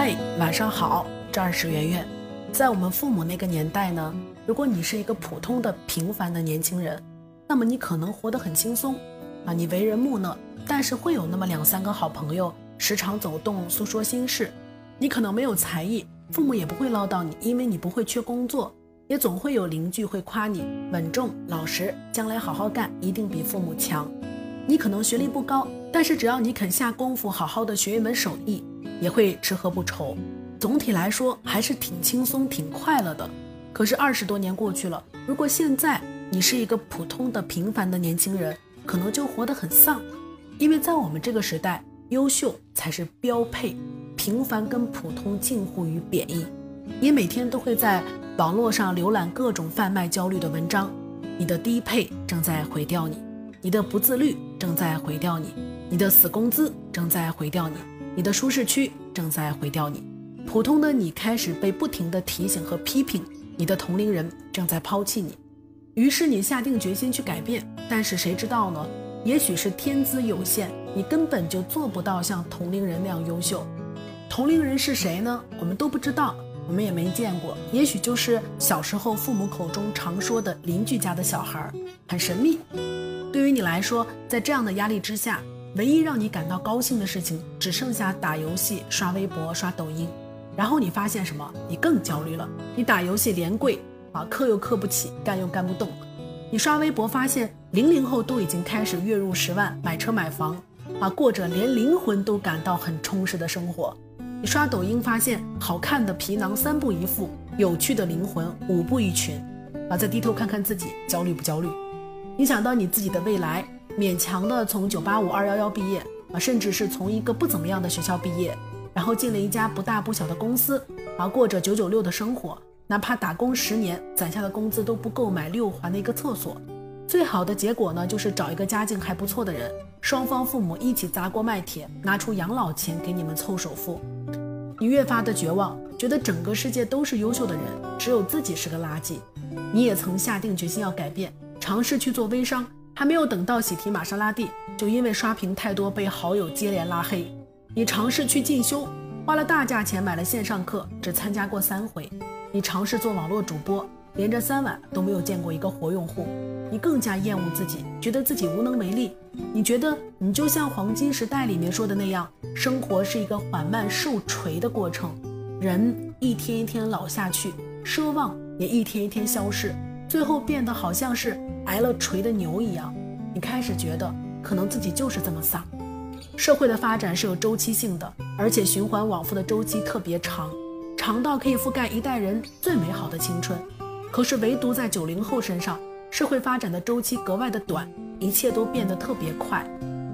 嗨，晚上好，这儿是圆圆。在我们父母那个年代呢，如果你是一个普通的平凡的年轻人，那么你可能活得很轻松啊，你为人木讷，但是会有那么两三个好朋友，时常走动诉说心事。你可能没有才艺，父母也不会唠叨你，因为你不会缺工作，也总会有邻居会夸你稳重老实，将来好好干，一定比父母强。你可能学历不高，但是只要你肯下功夫，好好的学一门手艺。也会吃喝不愁，总体来说还是挺轻松、挺快乐的。可是二十多年过去了，如果现在你是一个普通的、平凡的年轻人，可能就活得很丧，因为在我们这个时代，优秀才是标配，平凡跟普通近乎于贬义。你每天都会在网络上浏览各种贩卖焦虑的文章，你的低配正在毁掉你，你的不自律正在毁掉你，你的死工资正在毁掉你。你的舒适区正在毁掉你，普通的你开始被不停的提醒和批评，你的同龄人正在抛弃你，于是你下定决心去改变，但是谁知道呢？也许是天资有限，你根本就做不到像同龄人那样优秀。同龄人是谁呢？我们都不知道，我们也没见过，也许就是小时候父母口中常说的邻居家的小孩，很神秘。对于你来说，在这样的压力之下。唯一让你感到高兴的事情，只剩下打游戏、刷微博、刷抖音。然后你发现什么？你更焦虑了。你打游戏连跪啊，氪又氪不起，干又干不动。你刷微博发现零零后都已经开始月入十万，买车买房啊，过着连灵魂都感到很充实的生活。你刷抖音发现好看的皮囊三步一副，有趣的灵魂五步一群啊，再低头看看自己，焦虑不焦虑？你想到你自己的未来。勉强的从九八五二幺幺毕业啊，甚至是从一个不怎么样的学校毕业，然后进了一家不大不小的公司啊，过着九九六的生活，哪怕打工十年攒下的工资都不够买六环的一个厕所。最好的结果呢，就是找一个家境还不错的人，双方父母一起砸锅卖铁，拿出养老钱给你们凑首付。你越发的绝望，觉得整个世界都是优秀的人，只有自己是个垃圾。你也曾下定决心要改变，尝试去做微商。还没有等到喜提玛莎拉蒂，就因为刷屏太多被好友接连拉黑。你尝试去进修，花了大价钱买了线上课，只参加过三回。你尝试做网络主播，连着三晚都没有见过一个活用户。你更加厌恶自己，觉得自己无能为力。你觉得你就像黄金时代里面说的那样，生活是一个缓慢受锤的过程，人一天一天老下去，奢望也一天一天消逝。最后变得好像是挨了锤的牛一样，你开始觉得可能自己就是这么丧。社会的发展是有周期性的，而且循环往复的周期特别长，长到可以覆盖一代人最美好的青春。可是唯独在九零后身上，社会发展的周期格外的短，一切都变得特别快。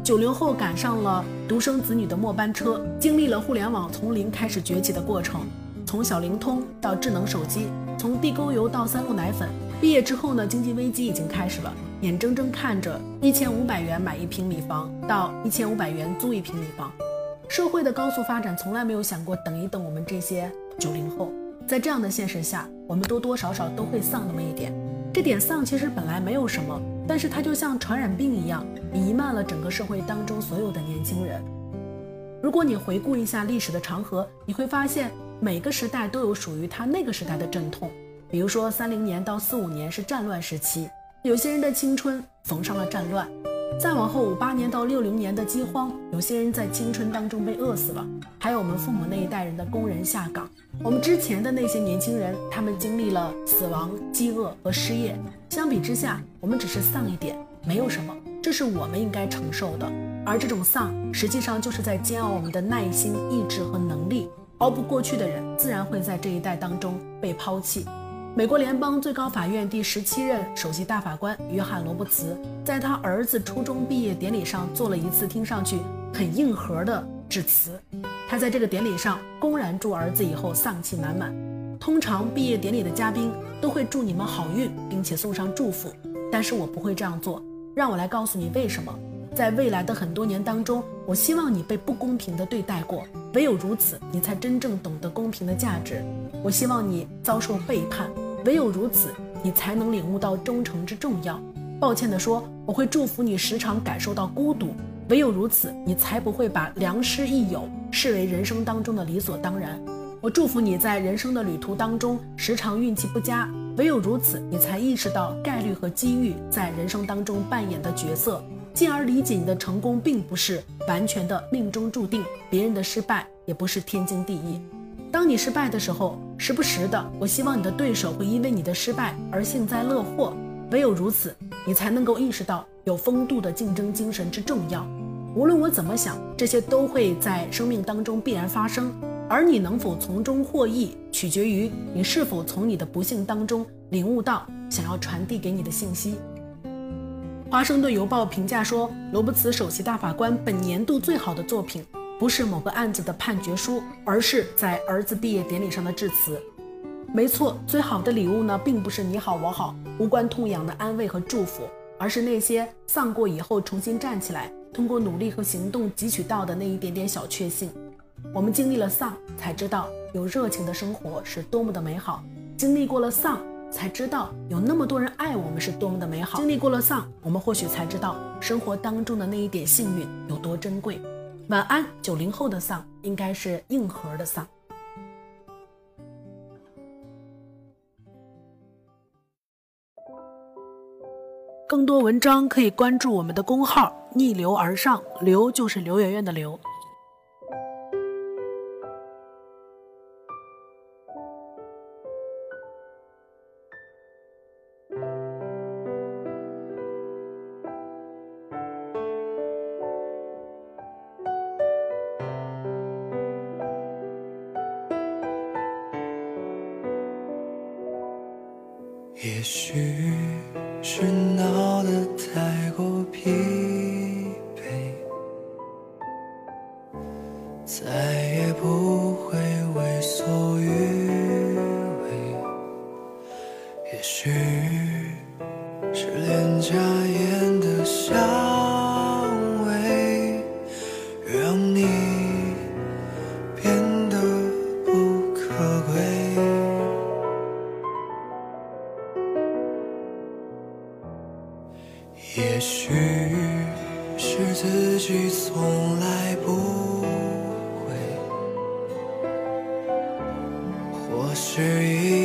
九零后赶上了独生子女的末班车，经历了互联网从零开始崛起的过程，从小灵通到智能手机，从地沟油到三鹿奶粉。毕业之后呢，经济危机已经开始了，眼睁睁看着一千五百元买一平米房到一千五百元租一平米房，社会的高速发展从来没有想过等一等我们这些九零后。在这样的现实下，我们多多少少都会丧那么一点。这点丧其实本来没有什么，但是它就像传染病一样，弥漫了整个社会当中所有的年轻人。如果你回顾一下历史的长河，你会发现每个时代都有属于它那个时代的阵痛。比如说，三零年到四五年是战乱时期，有些人的青春缝上了战乱；再往后五八年到六零年的饥荒，有些人在青春当中被饿死了；还有我们父母那一代人的工人下岗。我们之前的那些年轻人，他们经历了死亡、饥饿和失业。相比之下，我们只是丧一点，没有什么，这是我们应该承受的。而这种丧，实际上就是在煎熬我们的耐心、意志和能力。熬不过去的人，自然会在这一代当中被抛弃。美国联邦最高法院第十七任首席大法官约翰·罗伯茨，在他儿子初中毕业典礼上做了一次听上去很硬核的致辞。他在这个典礼上公然祝儿子以后丧气满满。通常毕业典礼的嘉宾都会祝你们好运，并且送上祝福，但是我不会这样做。让我来告诉你为什么。在未来的很多年当中，我希望你被不公平地对待过，唯有如此，你才真正懂得公平的价值。我希望你遭受背叛。唯有如此，你才能领悟到忠诚之重要。抱歉地说，我会祝福你时常感受到孤独，唯有如此，你才不会把良师益友视为人生当中的理所当然。我祝福你在人生的旅途当中时常运气不佳，唯有如此，你才意识到概率和机遇在人生当中扮演的角色，进而理解你的成功并不是完全的命中注定，别人的失败也不是天经地义。当你失败的时候，时不时的，我希望你的对手会因为你的失败而幸灾乐祸，唯有如此，你才能够意识到有风度的竞争精神之重要。无论我怎么想，这些都会在生命当中必然发生。而你能否从中获益，取决于你是否从你的不幸当中领悟到想要传递给你的信息。华盛顿邮报评价说，罗伯茨首席大法官本年度最好的作品，不是某个案子的判决书，而是在儿子毕业典礼上的致辞。没错，最好的礼物呢，并不是你好我好、无关痛痒的安慰和祝福，而是那些丧过以后重新站起来，通过努力和行动汲取到的那一点点小确幸。我们经历了丧，才知道有热情的生活是多么的美好；经历过了丧，才知道有那么多人爱我们是多么的美好；经历过了丧，我们或许才知道生活当中的那一点幸运有多珍贵。晚安，九零后的丧应该是硬核的丧。更多文章可以关注我们的公号“逆流而上”，流就是刘媛媛的刘。也许是闹得太过疲惫，再也不会为所欲为。也许是脸颊眼的笑。也许是自己从来不会，或是